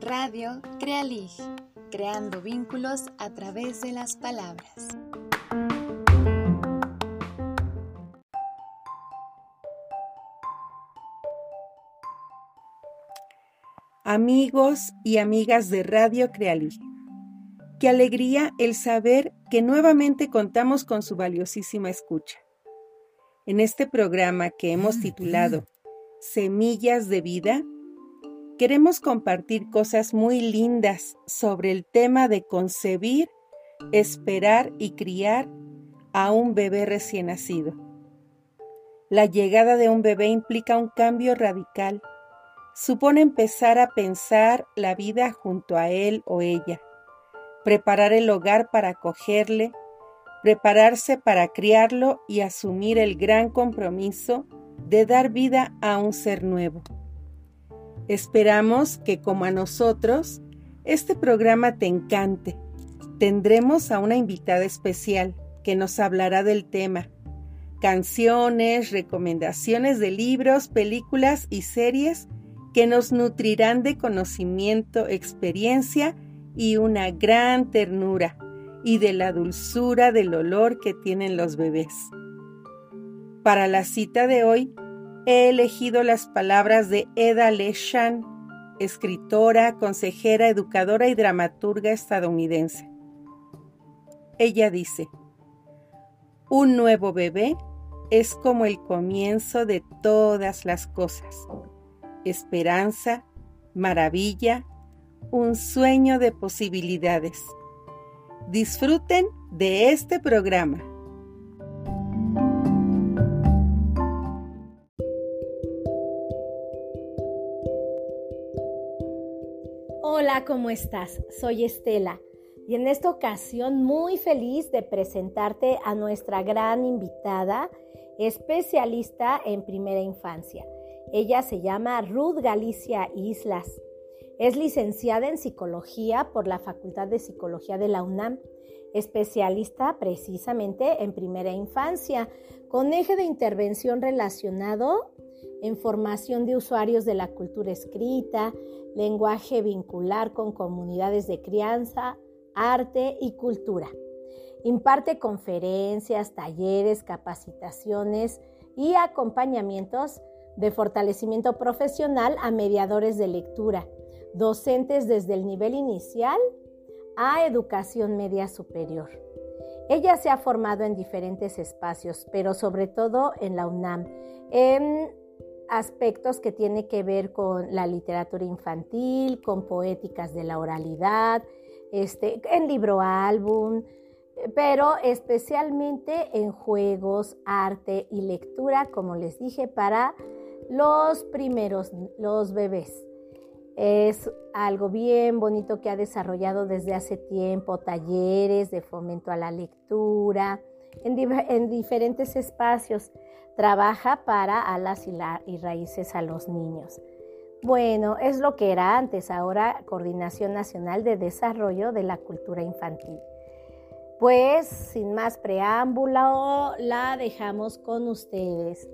Radio Crealig, creando vínculos a través de las palabras. Amigos y amigas de Radio Crealig, qué alegría el saber que nuevamente contamos con su valiosísima escucha. En este programa que hemos titulado Semillas de Vida, queremos compartir cosas muy lindas sobre el tema de concebir, esperar y criar a un bebé recién nacido. La llegada de un bebé implica un cambio radical. Supone empezar a pensar la vida junto a él o ella, preparar el hogar para acogerle, prepararse para criarlo y asumir el gran compromiso de dar vida a un ser nuevo. Esperamos que como a nosotros, este programa te encante. Tendremos a una invitada especial que nos hablará del tema. Canciones, recomendaciones de libros, películas y series que nos nutrirán de conocimiento, experiencia y una gran ternura y de la dulzura del olor que tienen los bebés. Para la cita de hoy, he elegido las palabras de Eda Leshan, escritora, consejera, educadora y dramaturga estadounidense. Ella dice, un nuevo bebé es como el comienzo de todas las cosas. Esperanza, maravilla, un sueño de posibilidades. Disfruten de este programa. Hola, ¿cómo estás? Soy Estela y en esta ocasión muy feliz de presentarte a nuestra gran invitada, especialista en primera infancia. Ella se llama Ruth Galicia Islas. Es licenciada en psicología por la Facultad de Psicología de la UNAM, especialista precisamente en primera infancia, con eje de intervención relacionado en formación de usuarios de la cultura escrita, lenguaje vincular con comunidades de crianza, arte y cultura. Imparte conferencias, talleres, capacitaciones y acompañamientos de fortalecimiento profesional a mediadores de lectura, docentes desde el nivel inicial a educación media superior. Ella se ha formado en diferentes espacios, pero sobre todo en la UNAM, en aspectos que tiene que ver con la literatura infantil, con poéticas de la oralidad, este, en libro álbum, pero especialmente en juegos, arte y lectura, como les dije, para los primeros, los bebés. Es algo bien bonito que ha desarrollado desde hace tiempo, talleres de fomento a la lectura, en, diferentes espacios. Trabaja para alas y, y raíces a los niños. Bueno, es lo que era antes, ahora Coordinación Nacional de Desarrollo de la Cultura Infantil. Pues sin más preámbulo, la dejamos con ustedes.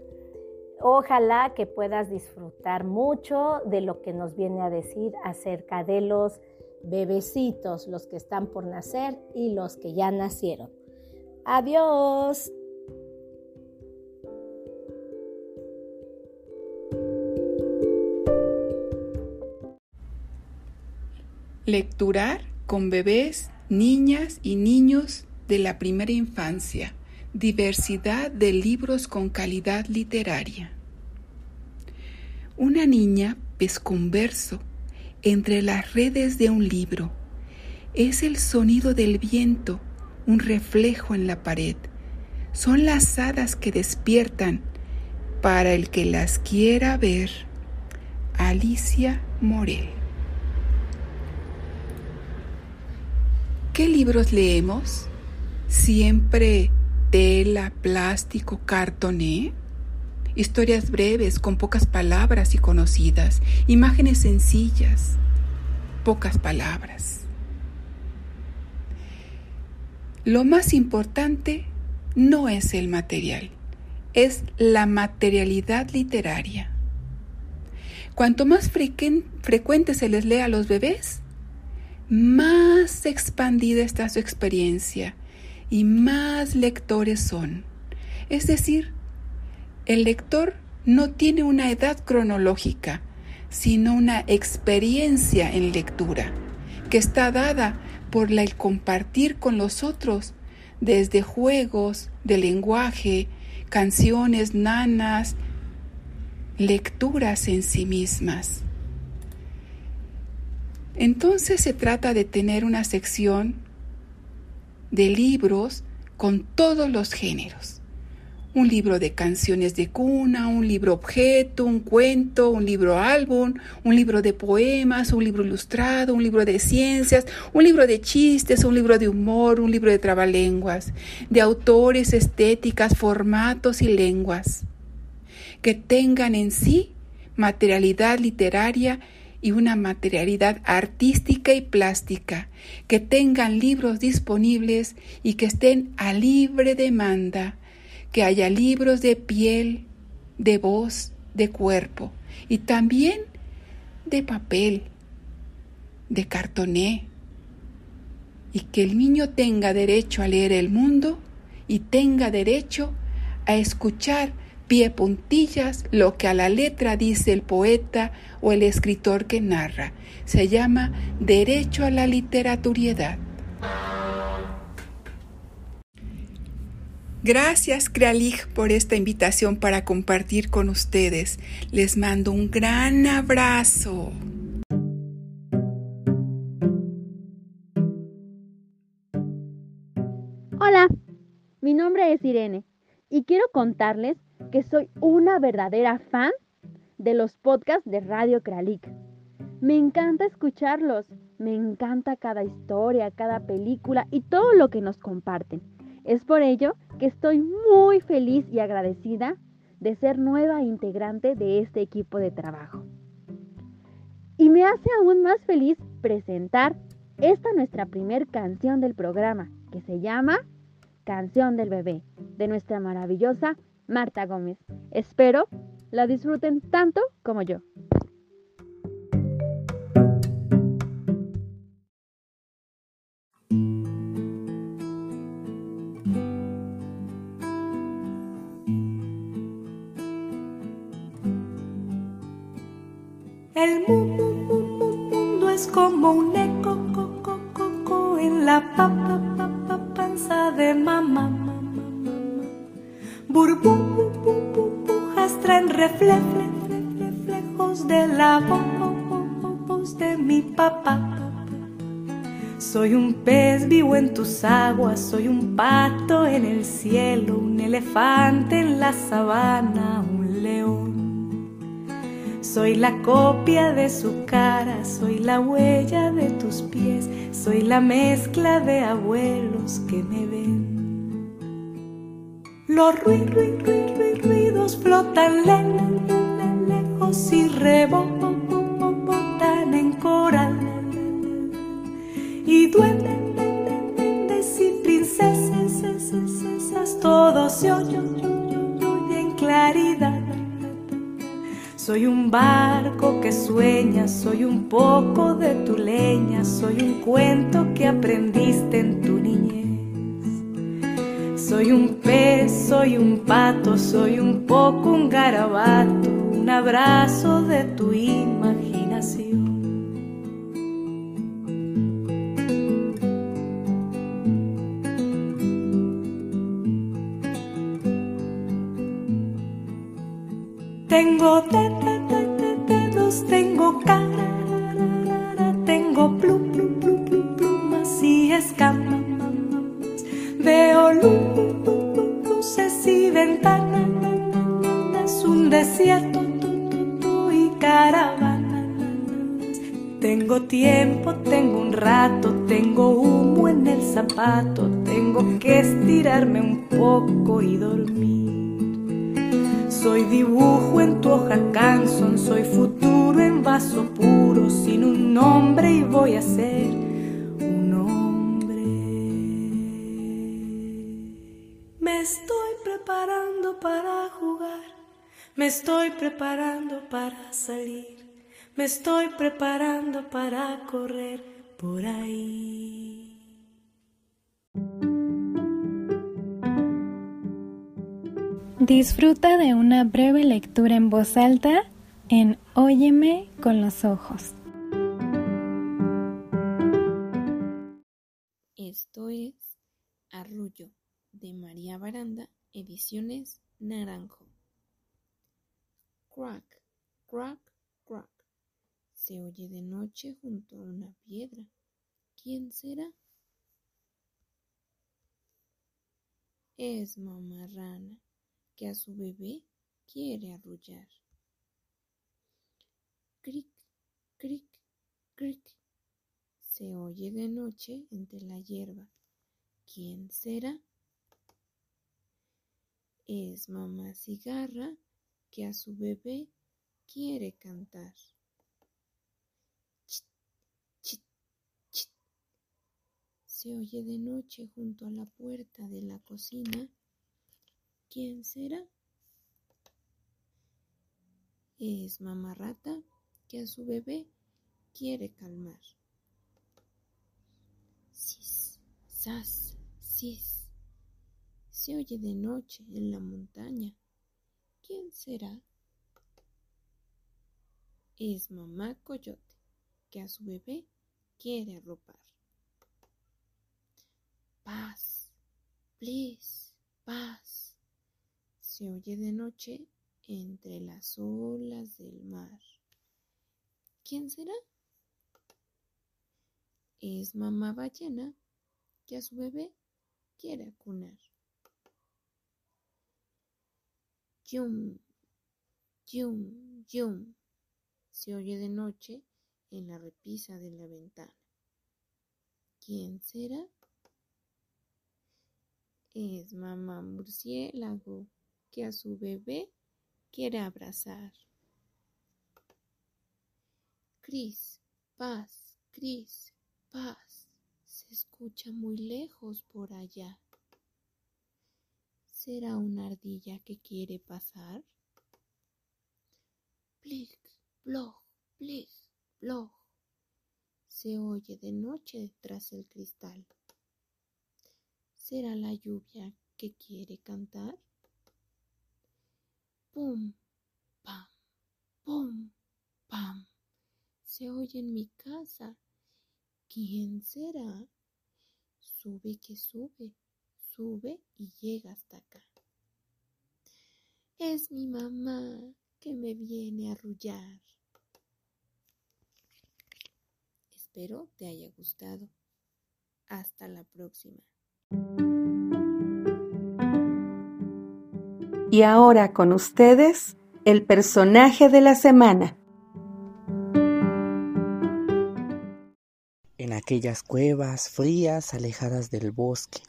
Ojalá que puedas disfrutar mucho de lo que nos viene a decir acerca de los bebecitos, los que están por nacer y los que ya nacieron. Adiós. Lecturar con bebés, niñas y niños de la primera infancia diversidad de libros con calidad literaria. Una niña pesca un verso entre las redes de un libro. Es el sonido del viento, un reflejo en la pared. Son las hadas que despiertan para el que las quiera ver. Alicia Morel. ¿Qué libros leemos? Siempre tela, plástico, cartoné. Historias breves con pocas palabras y conocidas, imágenes sencillas, pocas palabras. Lo más importante no es el material, es la materialidad literaria. Cuanto más frecuente se les lee a los bebés, más expandida está su experiencia y más lectores son. Es decir, el lector no tiene una edad cronológica, sino una experiencia en lectura, que está dada por el compartir con los otros, desde juegos de lenguaje, canciones nanas, lecturas en sí mismas. Entonces se trata de tener una sección de libros con todos los géneros. Un libro de canciones de cuna, un libro objeto, un cuento, un libro álbum, un libro de poemas, un libro ilustrado, un libro de ciencias, un libro de chistes, un libro de humor, un libro de trabalenguas, de autores, estéticas, formatos y lenguas, que tengan en sí materialidad literaria y una materialidad artística y plástica, que tengan libros disponibles y que estén a libre demanda que haya libros de piel, de voz, de cuerpo y también de papel, de cartoné, y que el niño tenga derecho a leer el mundo y tenga derecho a escuchar pie puntillas lo que a la letra dice el poeta o el escritor que narra. Se llama derecho a la literaturiedad. Gracias, Crealig, por esta invitación para compartir con ustedes. Les mando un gran abrazo. Hola, mi nombre es Irene y quiero contarles que soy una verdadera fan de los podcasts de Radio Crealic. Me encanta escucharlos, me encanta cada historia, cada película y todo lo que nos comparten. Es por ello que estoy muy feliz y agradecida de ser nueva integrante de este equipo de trabajo. Y me hace aún más feliz presentar esta nuestra primer canción del programa, que se llama Canción del Bebé, de nuestra maravillosa Marta Gómez. Espero la disfruten tanto como yo. Soy un pez vivo en tus aguas, soy un pato en el cielo, un elefante en la sabana, un león. Soy la copia de su cara, soy la huella de tus pies, soy la mezcla de abuelos que me ven. Los ruidos flotan lejos y rebotan Y princesas, todos se oyen en claridad. Soy un barco que sueña, soy un poco de tu leña, soy un cuento que aprendiste en tu niñez. Soy un pez, soy un pato, soy un poco un garabato, un abrazo de tu imaginación. Tengo dedos, tengo cara, tengo plumas y escamas. Veo luces y ventanas, un desierto y caravanas. Tengo tiempo, tengo un rato, tengo humo en el zapato, tengo que estirarme un poco y dormir. Soy dibujo en tu hoja canson, soy futuro en vaso puro, sin un nombre y voy a ser un hombre. Me estoy preparando preparando para jugar, me estoy preparando para salir, me estoy preparando para correr por ahí. Disfruta de una breve lectura en voz alta en Óyeme con los ojos. Esto es Arrullo de María Baranda, Ediciones Naranjo. Crack, crack, crack. Se oye de noche junto a una piedra. ¿Quién será? Es mamá rana que a su bebé quiere arrullar. Cric, cric, cric. Se oye de noche entre la hierba. ¿Quién será? Es mamá cigarra que a su bebé quiere cantar. Chit, chit, chit. Se oye de noche junto a la puerta de la cocina ¿Quién será? Es mamá rata que a su bebé quiere calmar. Sis, sas, sis. Se oye de noche en la montaña. ¿Quién será? Es mamá coyote que a su bebé quiere arropar. Paz, please, paz se oye de noche entre las olas del mar. ¿Quién será? Es mamá ballena que a su bebé quiere acunar. Yum, yum, yum. Se oye de noche en la repisa de la ventana. ¿Quién será? Es mamá murciélago que a su bebé quiere abrazar. Cris, paz, Cris, paz, se escucha muy lejos por allá. ¿Será una ardilla que quiere pasar? Plic, blog, plic, blog. Se oye de noche tras el cristal. ¿Será la lluvia que quiere cantar? Pum, pam, pum, pam. Se oye en mi casa. ¿Quién será? Sube que sube, sube y llega hasta acá. Es mi mamá que me viene a arrullar. Espero te haya gustado. Hasta la próxima. Y ahora con ustedes, el personaje de la semana. En aquellas cuevas frías alejadas del bosque,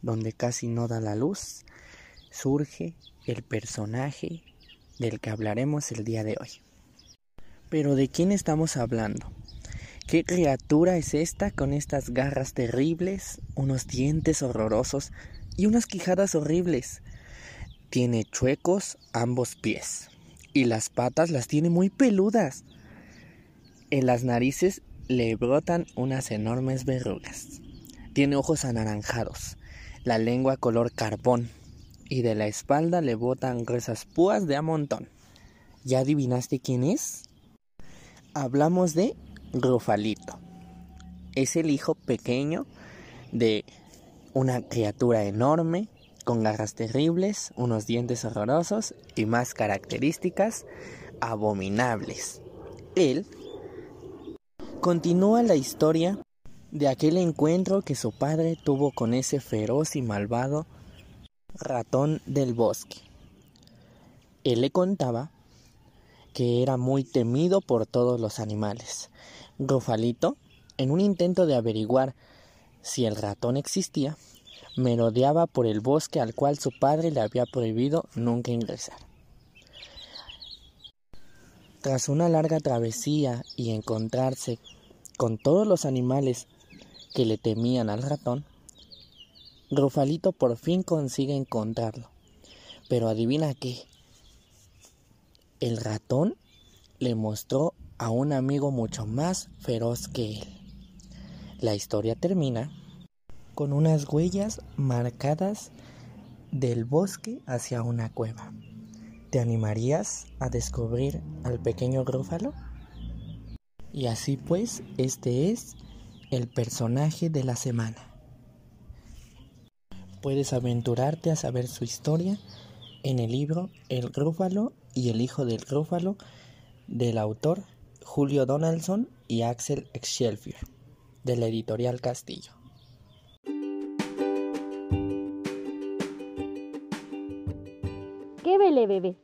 donde casi no da la luz, surge el personaje del que hablaremos el día de hoy. Pero ¿de quién estamos hablando? ¿Qué criatura es esta con estas garras terribles, unos dientes horrorosos y unas quijadas horribles? Tiene chuecos ambos pies y las patas las tiene muy peludas. En las narices le brotan unas enormes verrugas. Tiene ojos anaranjados, la lengua color carbón y de la espalda le botan gruesas púas de a montón. ¿Ya adivinaste quién es? Hablamos de Rufalito. Es el hijo pequeño de una criatura enorme con garras terribles, unos dientes horrorosos y más características abominables. Él continúa la historia de aquel encuentro que su padre tuvo con ese feroz y malvado ratón del bosque. Él le contaba que era muy temido por todos los animales. Rufalito, en un intento de averiguar si el ratón existía, merodeaba por el bosque al cual su padre le había prohibido nunca ingresar. Tras una larga travesía y encontrarse con todos los animales que le temían al ratón, Rufalito por fin consigue encontrarlo, Pero adivina qué. El ratón le mostró a un amigo mucho más feroz que él. La historia termina con unas huellas marcadas del bosque hacia una cueva. ¿Te animarías a descubrir al pequeño Grúfalo? Y así pues, este es el personaje de la semana. Puedes aventurarte a saber su historia en el libro El Grúfalo y el Hijo del Grúfalo del autor Julio Donaldson y Axel Excelsior de la editorial Castillo. ¿Qué vele, bebé?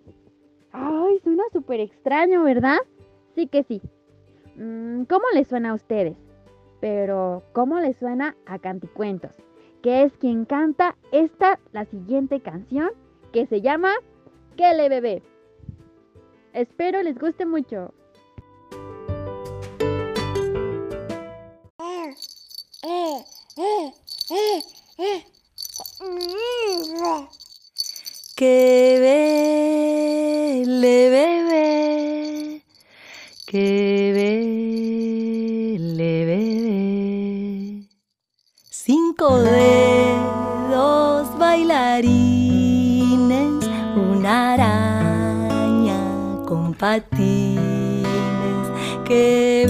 Ay, suena súper extraño, ¿verdad? Sí que sí. Mm, ¿Cómo le suena a ustedes? Pero, ¿cómo le suena a Canticuentos? Que es quien canta esta, la siguiente canción, que se llama ¿Qué le bebé? Espero les guste mucho. Que vele bebé, que vele bebé. Cinco dedos bailarines, una araña con patines. Que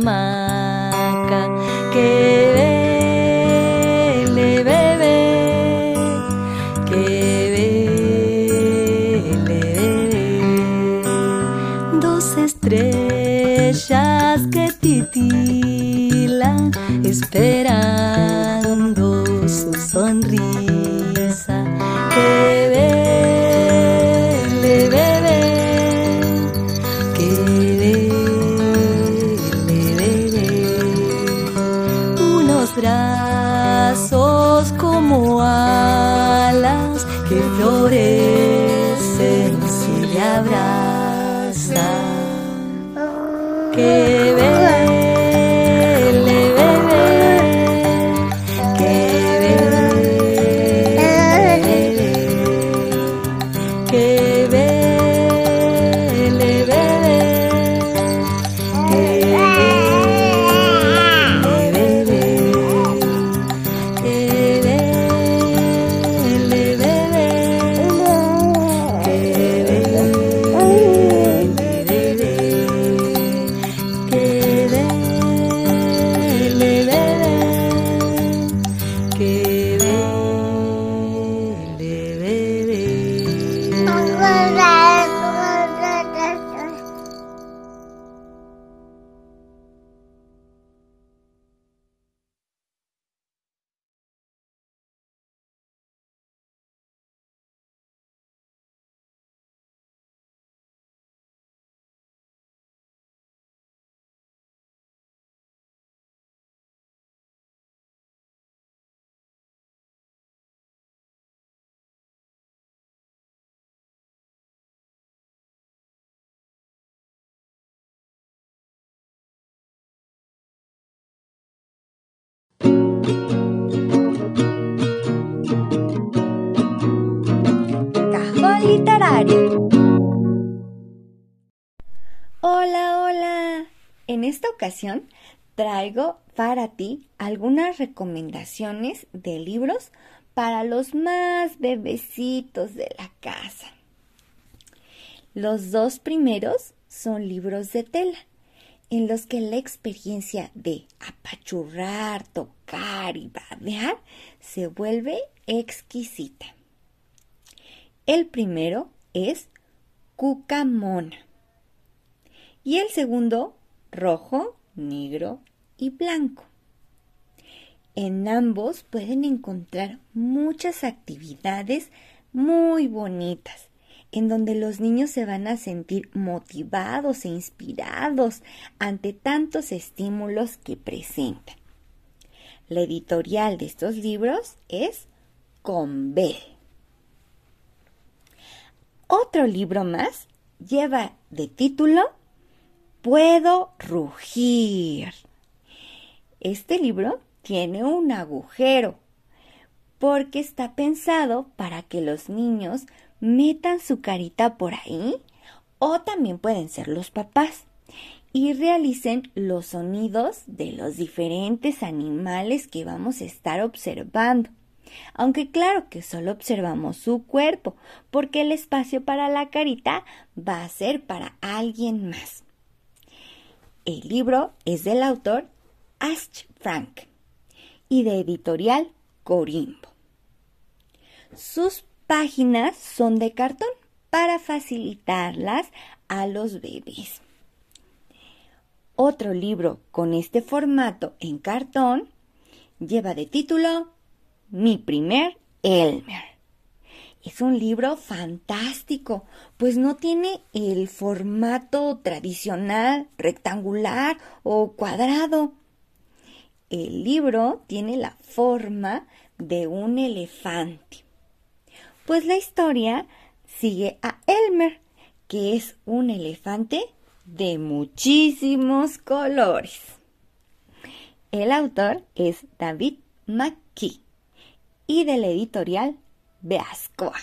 que florecen si le abrazan. Que Hola, hola. En esta ocasión traigo para ti algunas recomendaciones de libros para los más bebecitos de la casa. Los dos primeros son libros de tela, en los que la experiencia de apachurrar, tocar y babear se vuelve exquisita. El primero es Cucamona y el segundo rojo, negro y blanco. En ambos pueden encontrar muchas actividades muy bonitas, en donde los niños se van a sentir motivados e inspirados ante tantos estímulos que presentan. La editorial de estos libros es con B. Otro libro más lleva de título Puedo rugir. Este libro tiene un agujero porque está pensado para que los niños metan su carita por ahí o también pueden ser los papás y realicen los sonidos de los diferentes animales que vamos a estar observando. Aunque claro que solo observamos su cuerpo, porque el espacio para la carita va a ser para alguien más. El libro es del autor Ash Frank y de editorial Corimbo. Sus páginas son de cartón para facilitarlas a los bebés. Otro libro con este formato en cartón lleva de título Mi primer Elmer. Es un libro fantástico, pues no tiene el formato tradicional, rectangular o cuadrado. El libro tiene la forma de un elefante. Pues la historia sigue a Elmer, que es un elefante de muchísimos colores. El autor es David McKee y del editorial Beascoa.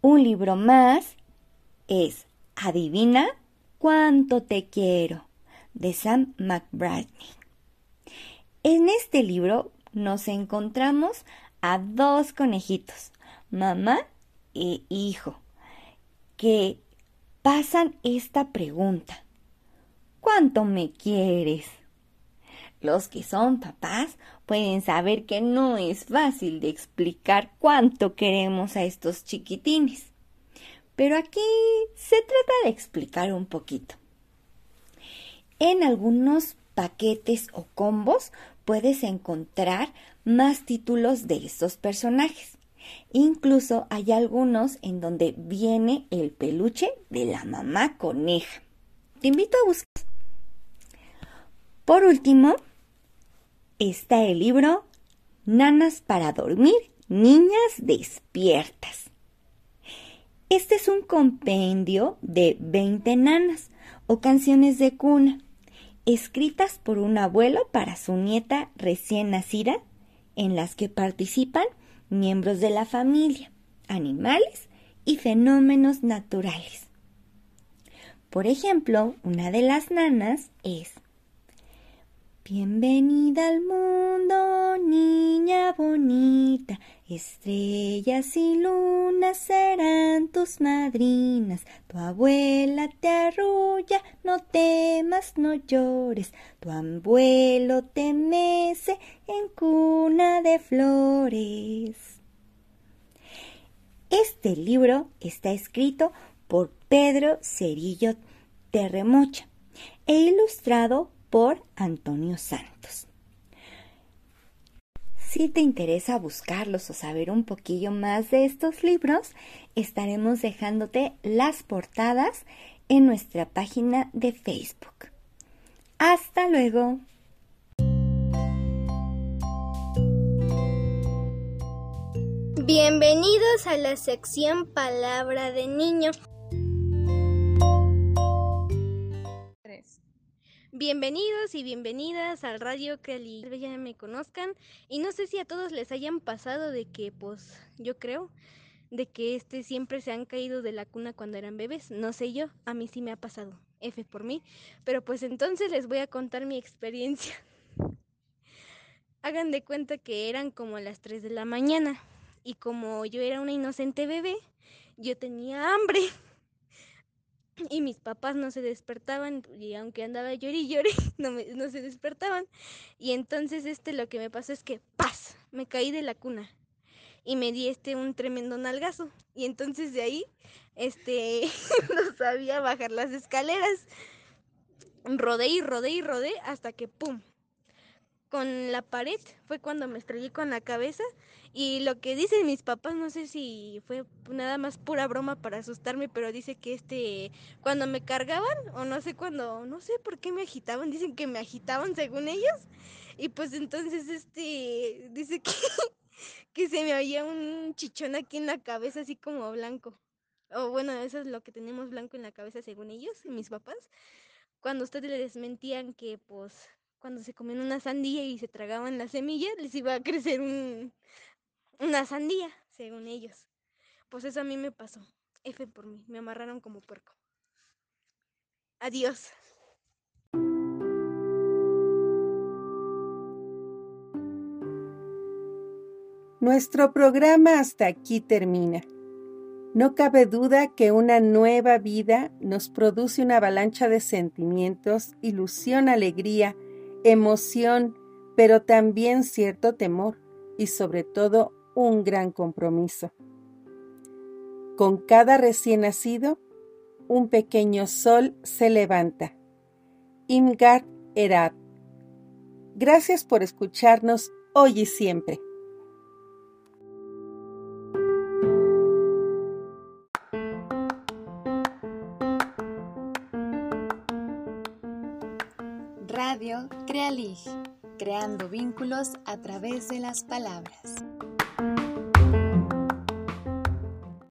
Un libro más es Adivina cuánto te quiero de Sam McBradney. En este libro nos encontramos a dos conejitos, mamá e hijo, que pasan esta pregunta. ¿Cuánto me quieres? Los que son papás pueden saber que no es fácil de explicar cuánto queremos a estos chiquitines. Pero aquí se trata de explicar un poquito. En algunos paquetes o combos puedes encontrar más títulos de estos personajes. Incluso hay algunos en donde viene el peluche de la mamá coneja. Te invito a buscar. Por último, está el libro Nanas para dormir, niñas despiertas. Este es un compendio de 20 nanas o canciones de cuna, escritas por un abuelo para su nieta recién nacida, en las que participan miembros de la familia, animales y fenómenos naturales. Por ejemplo, una de las nanas es Bienvenida al mundo, niña bonita, estrellas y lunas serán tus madrinas. Tu abuela te arrulla, no temas, no llores. Tu abuelo te mece en cuna de flores. Este libro está escrito por Pedro Cerillo Terremocha e ilustrado por Antonio Santos. Si te interesa buscarlos o saber un poquillo más de estos libros, estaremos dejándote las portadas en nuestra página de Facebook. Hasta luego. Bienvenidos a la sección Palabra de Niño. Bienvenidos y bienvenidas al Radio que ya me conozcan y no sé si a todos les hayan pasado de que pues yo creo de que este siempre se han caído de la cuna cuando eran bebés, no sé yo, a mí sí me ha pasado, F por mí, pero pues entonces les voy a contar mi experiencia. Hagan de cuenta que eran como las 3 de la mañana y como yo era una inocente bebé, yo tenía hambre y mis papás no se despertaban y aunque andaba llori y llori no, no se despertaban. Y entonces este lo que me pasó es que paz me caí de la cuna y me di este un tremendo nalgazo. Y entonces de ahí este no sabía bajar las escaleras. Rodé y rodé y rodé hasta que pum con la pared fue cuando me estrellé con la cabeza y lo que dicen mis papás no sé si fue nada más pura broma para asustarme pero dice que este cuando me cargaban o no sé cuando no sé por qué me agitaban dicen que me agitaban según ellos y pues entonces este dice que que se me había un chichón aquí en la cabeza, así como blanco. O bueno, eso es lo que tenemos blanco en la cabeza según ellos, y mis papás. Cuando ustedes les mentían que, pues, cuando se comían una sandía y se tragaban la semilla, les iba a crecer un, una sandía, según ellos. Pues eso a mí me pasó. F por mí, me amarraron como puerco. Adiós. Nuestro programa hasta aquí termina. No cabe duda que una nueva vida nos produce una avalancha de sentimientos, ilusión, alegría, emoción, pero también cierto temor y sobre todo un gran compromiso. Con cada recién nacido, un pequeño sol se levanta. Imgard Erat. Gracias por escucharnos hoy y siempre. Creando vínculos a través de las palabras.